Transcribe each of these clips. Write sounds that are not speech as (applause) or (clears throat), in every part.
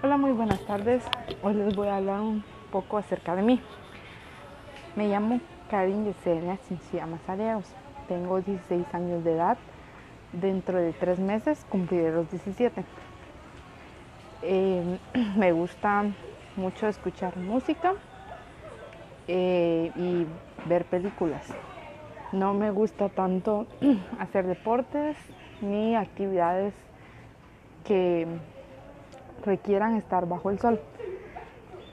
Hola, muy buenas tardes. Hoy les voy a hablar un poco acerca de mí. Me llamo Karin Yesenia Chinchilla Mazariegos. Tengo 16 años de edad. Dentro de tres meses cumpliré los 17. Eh, (clears throat) me gusta mucho escuchar música eh, y ver películas. No me gusta tanto (clears throat) hacer deportes ni actividades que requieran estar bajo el sol.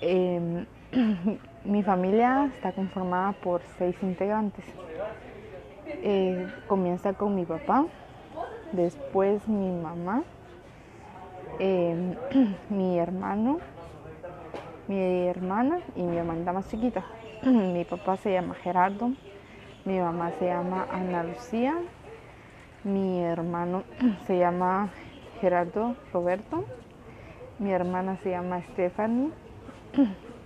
Em, (clears throat) mi familia está conformada por seis integrantes. Eh, comienza con mi papá, después mi mamá, em, (clears throat) mi hermano, mi hermana y mi hermana más chiquita. (clears throat) mi papá se llama Gerardo, mi mamá se llama Ana Lucía, mi hermano se llama Gerardo Roberto mi hermana se llama Stephanie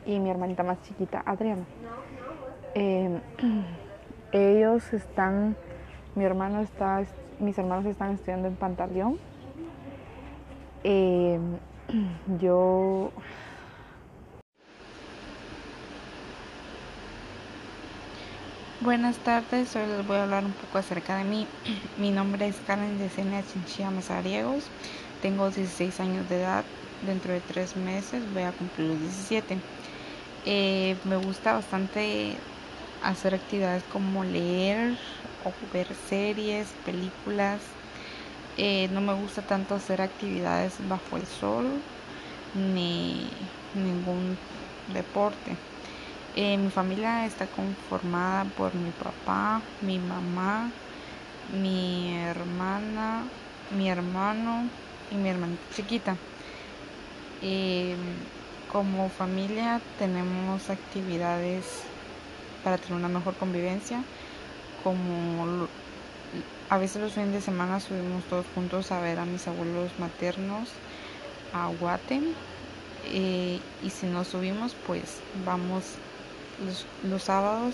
y mi hermanita más chiquita Adriana. Em, (clears throat) ellos están, mi hermano está, mis hermanos están estudiando en Pantaleón. Em, (clears throat) yo Buenas tardes, hoy les voy a hablar un poco acerca de mí. (clears throat) Mi nombre es Karen Yesenia Chinchilla Mazariegos, tengo 16 años de edad, dentro de tres meses voy a cumplir los 17. Eh, me gusta bastante hacer actividades como leer o ver series, películas. Eh, no me gusta tanto hacer actividades bajo el sol ni ningún deporte. Eh, mi familia está conformada por mi papá, mi mamá, mi hermana, mi hermano y mi hermanita chiquita. Como familia tenemos actividades para tener una mejor convivencia, como a veces los fines de semana subimos todos juntos a ver a mis abuelos maternos a Guate eh, y si no subimos pues vamos los, sábados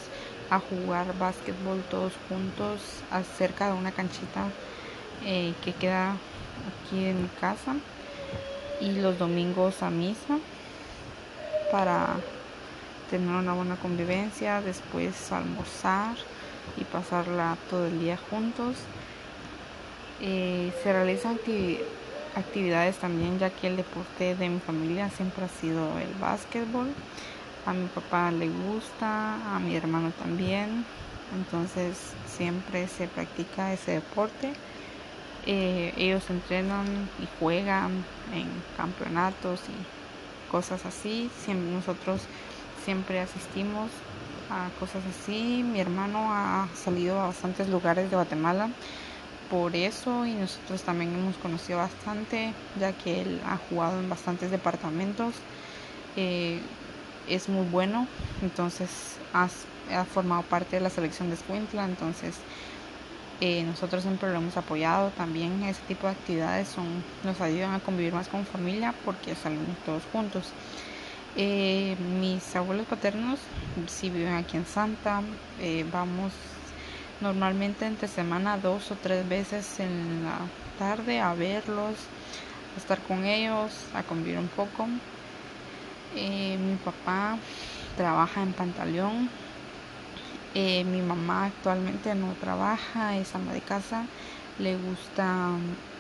a jugar básquetbol todos juntos cerca de una canchita eh, que queda aquí en mi casa y los domingos a misa para tener una buena convivencia, después almorzar y pasarla todo el día juntos. Eh, se realizan actividades también ya que el deporte de mi familia siempre ha sido el básquetbol. A mi papá le gusta, a mi hermano también. Entonces siempre se practica ese deporte. Eh, ellos entrenan y juegan en campeonatos y cosas así. nosotros siempre asistimos a cosas así. Mi hermano ha salido a bastantes lugares de Guatemala por eso y nosotros también hemos conocido bastante ya que él ha jugado en bastantes departamentos. Eh, es muy bueno, entonces ha, ha formado parte de la selección de Escuintla, entonces eh, nosotros siempre lo hemos apoyado también. Ese tipo de actividades son, nos ayudan a convivir más con familia porque salimos todos juntos. Eh, mis abuelos paternos sí viven aquí en Santa. Eh, vamos normalmente entre semana dos o tres veces en la tarde a verlos, a estar con ellos, a convivir un poco. mi papá trabaja en Pantaleón, eh, mi mamá actualmente no trabaja, es ama de casa, le gusta,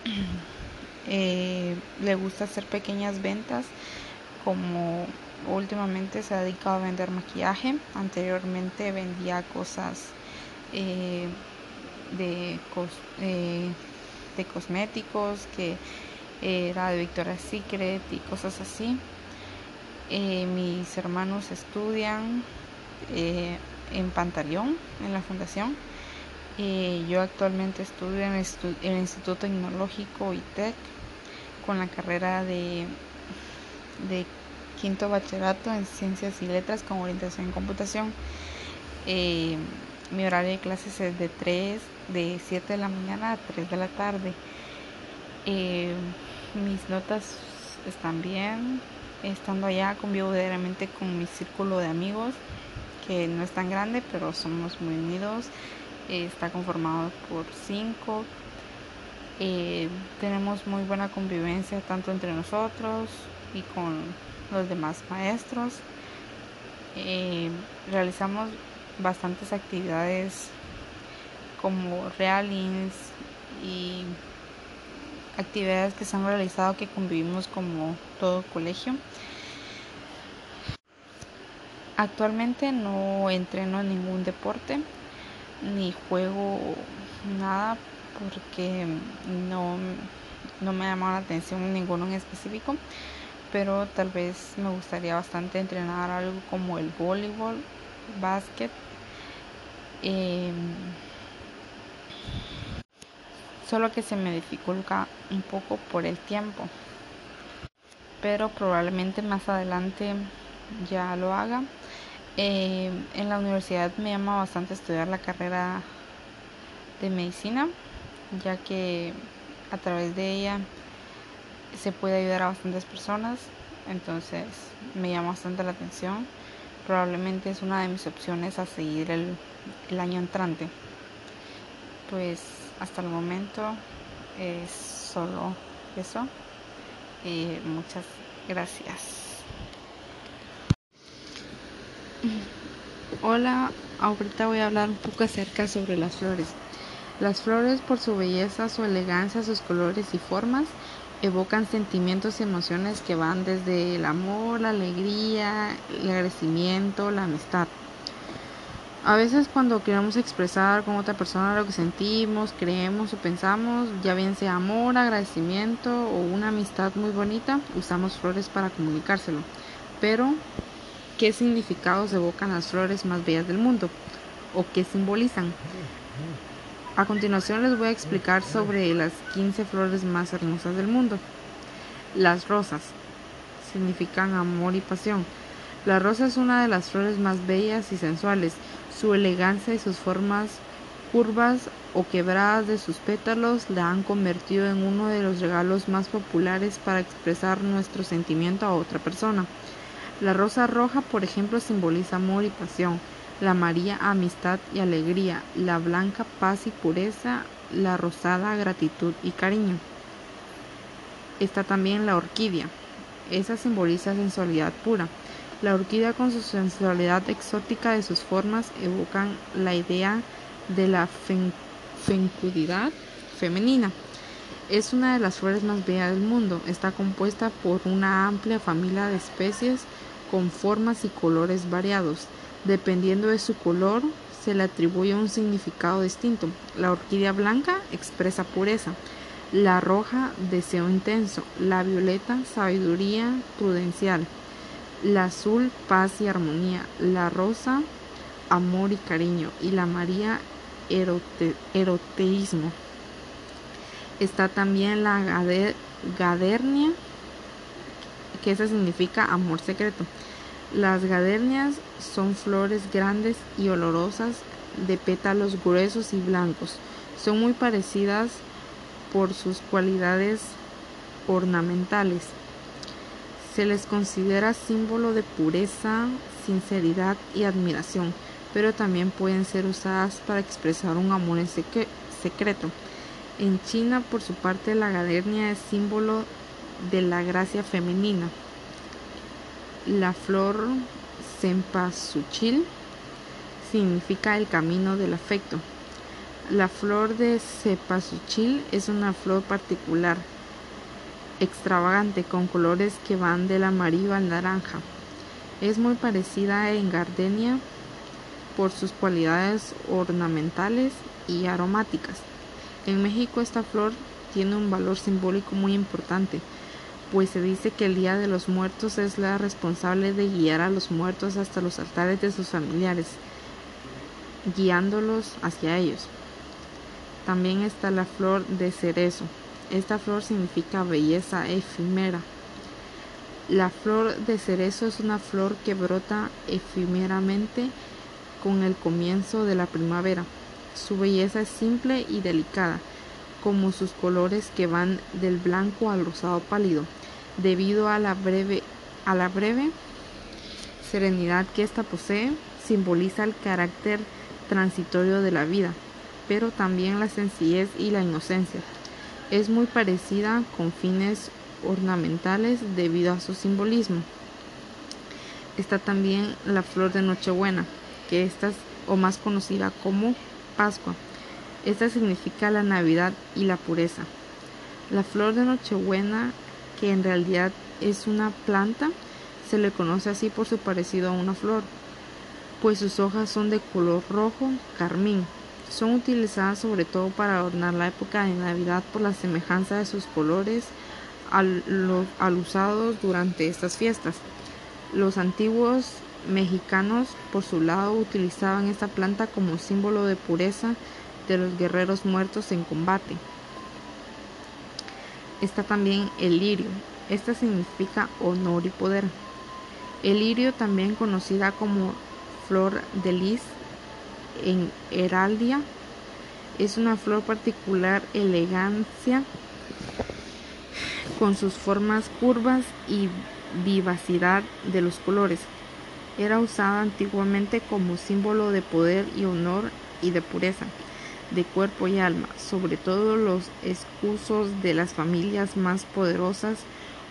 (clears throat) eh, le gusta hacer pequeñas ventas, como últimamente se ha dedicado a vender maquillaje, anteriormente vendía cosas eh, de, de cosméticos, que era de Victoria's Secret y cosas así. mis hermanos estudian en Pantaleón, en la fundación. Eh, yo actualmente estudio en el, Instituto Tecnológico ITEC con la carrera de, de quinto bachillerato en ciencias y letras con orientación en computación. Eh, mi horario de clases es de 3, de 7 de la mañana a 3 de la tarde. Eh, mis notas están bien, estando allá convivo diariamente con mi círculo de amigos que no es tan grande, pero somos muy unidos. está conformado por cinco. Eh, tenemos muy buena convivencia tanto entre nosotros y con los demás maestros. Eh, realizamos bastantes actividades como realings y actividades que se han realizado que convivimos como todo colegio. Actualmente no entreno en ningún deporte ni juego nada porque no, no me llama la atención ninguno en específico, pero tal vez me gustaría bastante entrenar algo como el voleibol, básquet. Em, solo que se me dificulta un poco por el tiempo, pero probablemente más adelante ya lo haga. Em, en la universidad me llama bastante estudiar la carrera de medicina ya que a través de ella se puede ayudar a bastantes personas, entonces me llama bastante la atención. Probablemente es una de mis opciones a seguir el, año entrante. Pues hasta el momento es solo eso. y muchas gracias. Hola, ahorita voy a hablar un poco acerca sobre las flores. Las flores, por su belleza, su elegancia, sus colores y formas, evocan sentimientos y emociones que van desde el amor, la alegría, el agradecimiento, la amistad. A veces cuando queremos expresar con otra persona lo que sentimos, creemos o pensamos, ya bien sea amor, agradecimiento o una amistad muy bonita, usamos flores para comunicárselo. Pero, ¿qué significados evocan las flores más bellas del mundo? ¿O qué simbolizan? A continuación les voy a explicar sobre las 15 flores más hermosas del mundo. Las rosas significan amor y pasión. La rosa es una de las flores más bellas y sensuales. Su elegancia y sus formas curvas o quebradas de sus pétalos la han convertido en uno de los regalos más populares para expresar nuestro sentimiento a otra persona. La rosa roja, por ejemplo, simboliza amor y pasión la María amistad y alegría, la blanca paz y pureza, la rosada gratitud y cariño. Está también la orquídea. Esa simboliza sensualidad pura. La orquídea con su sensualidad exótica de sus formas evocan la idea de la fecundidad femenina. Es una de las flores más bellas del mundo. Está compuesta por una amplia familia de especies con formas y colores variados. Dependiendo de su color, se le atribuye un significado distinto. La orquídea blanca expresa pureza, la roja deseo intenso, la violeta sabiduría prudencial, la azul paz y armonía, la rosa amor y cariño y la maría eroteísmo. Está también la gadernia, que esa significa amor secreto. Las gadernias son flores grandes y olorosas de pétalos gruesos y blancos. Son muy parecidas por sus cualidades ornamentales. Se les considera símbolo de pureza, sinceridad y admiración, pero también pueden ser usadas para expresar un amor en secreto. En China, por su parte, la gadernia es símbolo de la gracia femenina. La flor cempasúchil significa el camino del afecto. La flor de cempasúchil es una flor particular, extravagante, con colores que van del amarillo al naranja. Es muy parecida a gardenia por sus cualidades ornamentales y aromáticas. En México esta flor tiene un valor simbólico muy importante pues se dice que el Día de los Muertos es la responsable de guiar a los muertos hasta los altares de sus familiares, guiándolos hacia ellos. También está la flor de cerezo. Esta flor significa belleza efímera. La flor de cerezo es una flor que brota efímeramente con el comienzo de la primavera. Su belleza es simple y delicada como sus colores que van del blanco al rosado pálido, debido a la breve, a la breve serenidad que ésta posee, simboliza el carácter transitorio de la vida, pero también la sencillez y la inocencia. Es muy parecida con fines ornamentales debido a su simbolismo. Está también la flor de Nochebuena, que esta es o más conocida como Pascua. Esta significa la Navidad y la pureza. La flor de Nochebuena, que en realidad es una planta, se le conoce así por su parecido a una flor, pues sus hojas son de color rojo carmín. Son utilizadas sobre todo para adornar la época de Navidad por la semejanza de sus colores al, los, al usados durante estas fiestas. Los antiguos mexicanos, por su lado, utilizaban esta planta como símbolo de pureza de los guerreros muertos en combate. Está también el lirio. Esta significa honor y poder. El lirio, también conocida como flor de lis en heraldia, es una flor particular elegancia con sus formas curvas y vivacidad de los colores. Era usada antiguamente como símbolo de poder y honor y de pureza de cuerpo y alma, sobre todo los excusos de las familias más poderosas.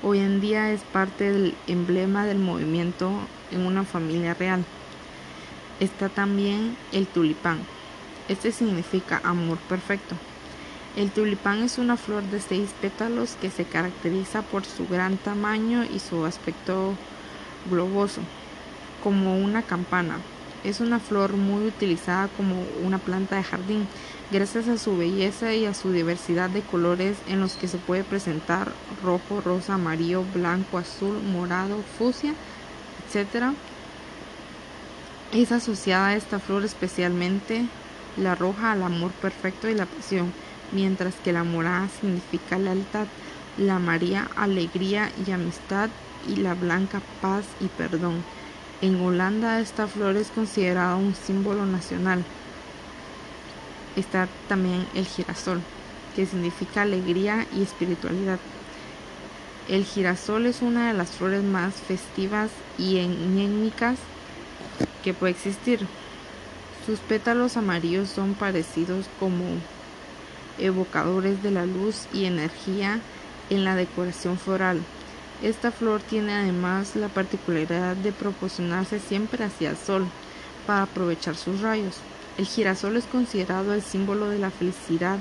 Hoy en día es parte del emblema del movimiento en una familia real. Está también el tulipán. Este significa amor perfecto. El tulipán es una flor de seis pétalos que se caracteriza por su gran tamaño y su aspecto globoso, como una campana. Es una flor muy utilizada como una planta de jardín, gracias a su belleza y a su diversidad de colores en los que se puede presentar rojo, rosa, amarillo, blanco, azul, morado, fucsia, etc. Es asociada a esta flor especialmente la roja al amor perfecto y la pasión mientras que la morada significa lealtad, la María alegría y amistad y la blanca paz y perdón. En Holanda esta flor es considerada un símbolo nacional. Está también el girasol, que significa alegría y espiritualidad. El girasol es una de las flores más festivas y enémicas que puede existir. Sus pétalos amarillos son parecidos como evocadores de la luz y energía en la decoración floral. Esta flor tiene además la particularidad de proporcionarse siempre hacia el sol para aprovechar sus rayos. El girasol es considerado el símbolo de la felicidad,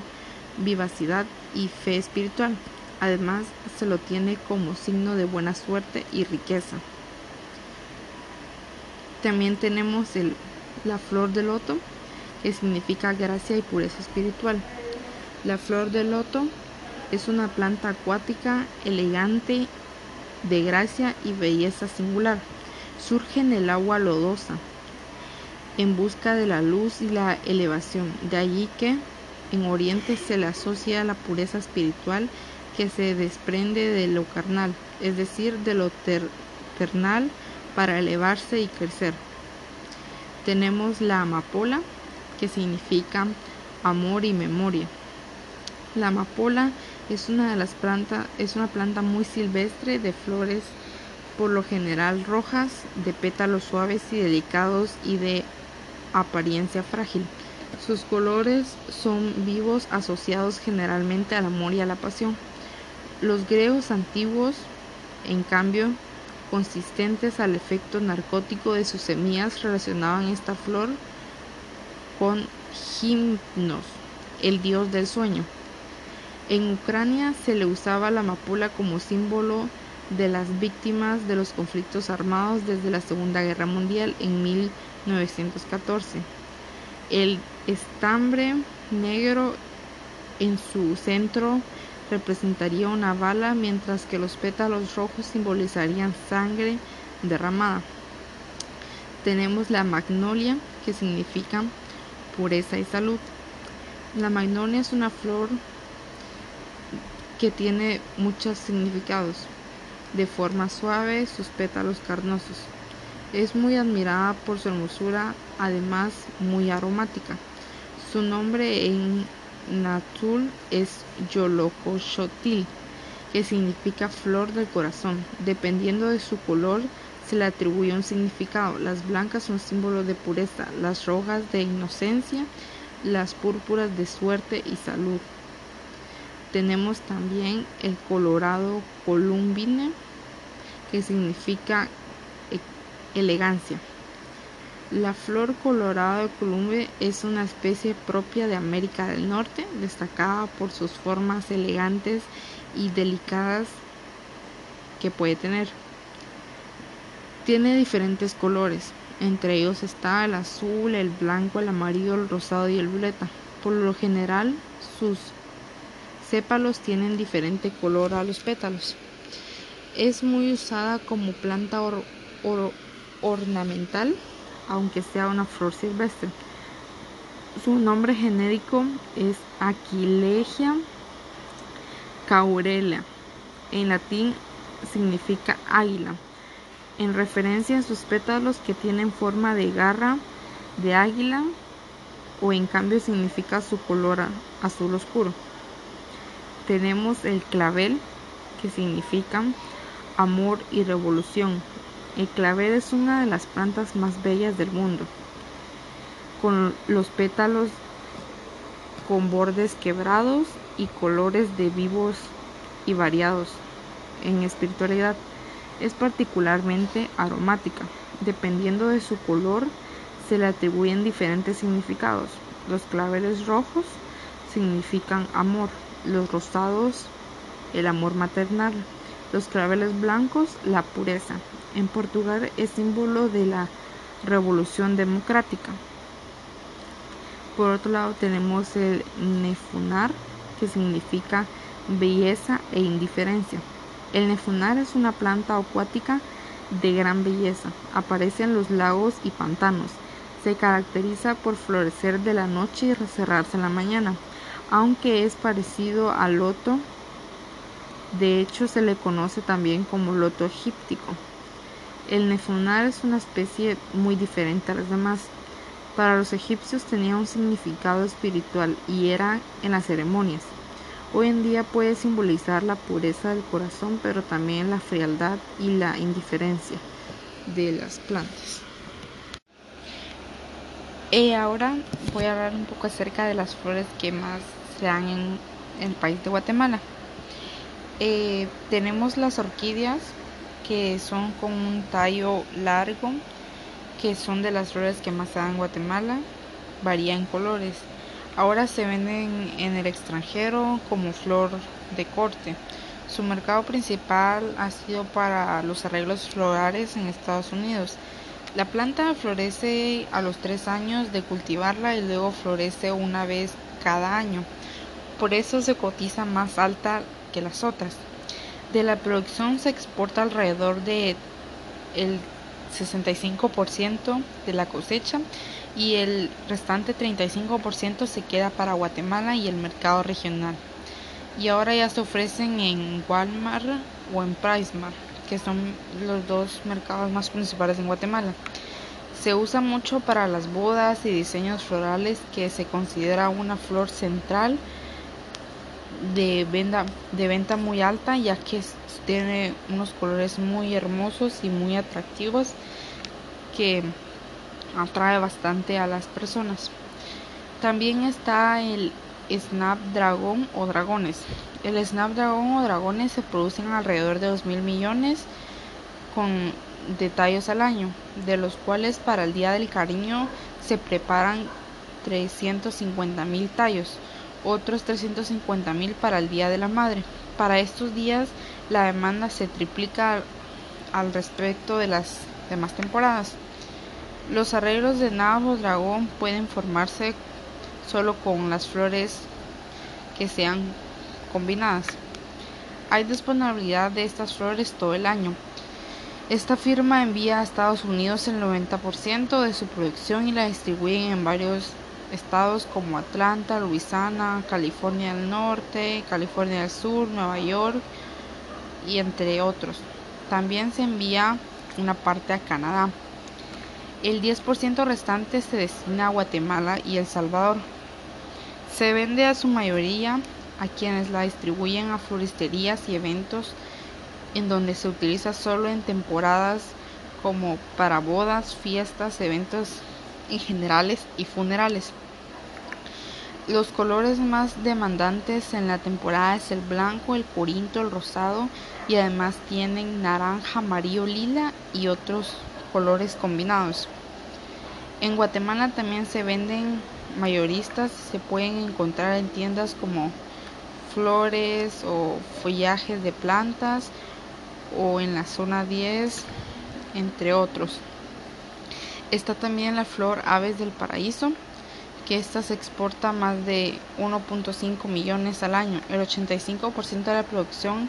vivacidad y fe espiritual. Además, se lo tiene como signo de buena suerte y riqueza. También tenemos la flor de loto, que significa gracia y pureza espiritual. La flor de loto es una planta acuática elegante de gracia y belleza singular. Surge en el agua lodosa en busca de la luz y la elevación. De allí que en Oriente se le asocia a la pureza espiritual que se desprende de lo carnal, es decir, de lo terrenal para elevarse y crecer. Tenemos la amapola, que significa amor y memoria. La amapola es una de las plantas, es una planta muy silvestre de flores por lo general rojas, de pétalos suaves y delicados y de apariencia frágil. Sus colores son vivos asociados generalmente al amor y a la pasión. Los griegos antiguos, en cambio, consistentes al efecto narcótico de sus semillas, relacionaban esta flor con Gimnos, el dios del sueño. En Ucrania se le usaba la amapola como símbolo de las víctimas de los conflictos armados desde la Segunda Guerra Mundial en 1914. El estambre negro en su centro representaría una bala, mientras que los pétalos rojos simbolizarían sangre derramada. Tenemos la magnolia, que significa pureza y salud. La magnolia es una flor que tiene muchos significados. De forma suave, sus pétalos carnosos. Es muy admirada por su hermosura, además muy aromática. Su nombre en Natul es Yolocochotil, que significa flor del corazón. Dependiendo de su color, se le atribuye un significado. Las blancas son símbolo de pureza, las rojas de inocencia, las púrpuras de suerte y salud. Tenemos también el colorado columbine, que significa elegancia. La flor colorado de Columbe es una especie propia de América del Norte, destacada por sus formas elegantes y delicadas que puede tener. Tiene diferentes colores, entre ellos está el azul, el blanco, el amarillo, el rosado y el violeta. Por lo general, sus sépalos tienen diferente color a los pétalos. Es muy usada como planta ornamental aunque sea una flor silvestre. Su nombre genérico es Aquilegia caurelia. En latín significa águila, en referencia a sus pétalos que tienen forma de garra de águila o en cambio significa su color azul oscuro. Tenemos el clavel que significa amor y revolución el clavel es una de las plantas más bellas del mundo, con los pétalos con bordes quebrados y colores de vivos y variados. En espiritualidad es particularmente aromática. Dependiendo de su color, se le atribuyen diferentes significados. Los claveles rojos significan amor, los rosados el amor maternal, los claveles blancos la pureza, en Portugal es símbolo de la revolución democrática. Por otro lado tenemos el nefunar, que significa belleza e indiferencia. El nefunar es una planta acuática de gran belleza. Aparece en los lagos y pantanos. Se caracteriza por florecer de la noche y cerrarse en la mañana. Aunque es parecido al loto, de hecho se le conoce también como loto egíptico. El nefunar es una especie muy diferente a las demás. Para los egipcios tenía un significado espiritual y era en las ceremonias. Hoy en día puede simbolizar la pureza del corazón, pero también la frialdad y la indiferencia de las plantas. Y ahora voy a hablar un poco acerca de las flores que más se dan en, el país de Guatemala. Eh, tenemos las orquídeas, que son con un tallo largo, que son de las flores que más se dan en Guatemala, varía en colores. Ahora se venden en el extranjero como flor de corte. Su mercado principal ha sido para los arreglos florales en Estados Unidos. La planta florece a los tres años de cultivarla y luego florece una vez cada año. Por eso se cotiza más alta que las otras. De la producción se exporta alrededor de el 65% de la cosecha y el restante 35% se queda para Guatemala y el mercado regional. Y ahora ya se ofrecen en Walmart o en PriceMart, que son los dos mercados más principales en Guatemala. Se usa mucho para las bodas y diseños florales que se considera una flor central de venta, de venta muy alta ya que tiene unos colores muy hermosos y muy atractivos que atrae bastante a las personas. También está el Snapdragon o dragones. El Snapdragon o dragones se producen alrededor de 2 mil millones con detalles al año, de los cuales para el Día del Cariño se preparan 350 mil tallos otros 350 mil para el Día de la Madre. Para estos días la demanda se triplica al respecto de las demás temporadas. Los arreglos de nabo dragón pueden formarse solo con las flores que sean combinadas. Hay disponibilidad de estas flores todo el año. Esta firma envía a Estados Unidos el 90% de su producción y la distribuye en varios estados como Atlanta, Louisiana, California del Norte, California del Sur, Nueva York y entre otros. También se envía una parte a Canadá. El 10% restante se destina a Guatemala y El Salvador. Se vende a su mayoría a quienes la distribuyen a floristerías y eventos en donde se utiliza solo en temporadas como para bodas, fiestas, eventos en generales y funerales. Los colores más demandantes en la temporada es el blanco, el corinto, el rosado y además tienen naranja, amarillo, lila y otros colores combinados. En Guatemala también se venden mayoristas, se pueden encontrar en tiendas como flores o follajes de plantas o en la zona 10, entre otros. Está también la flor Aves del Paraíso, que esta se exporta más de 1.5 millones al año. El 85% de la producción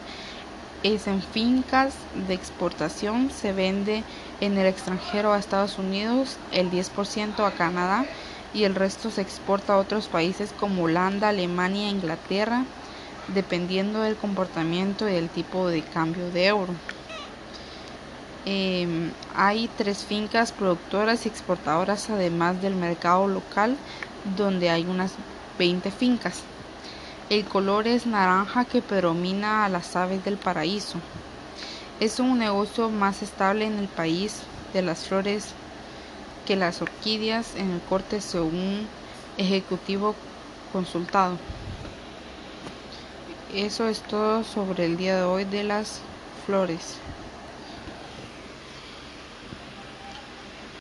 es en fincas de exportación, se vende en el extranjero a Estados Unidos, el 10% a Canadá y el resto se exporta a otros países como Holanda, Alemania Inglaterra, dependiendo del comportamiento y del tipo de cambio de euro. Em, hay tres fincas productoras y exportadoras además del mercado local donde hay unas 20 fincas. El color es naranja que predomina a las aves del paraíso. Es un negocio más estable en el país de las flores que las orquídeas en el corte según ejecutivo consultado. Eso es todo sobre el día de hoy de las flores.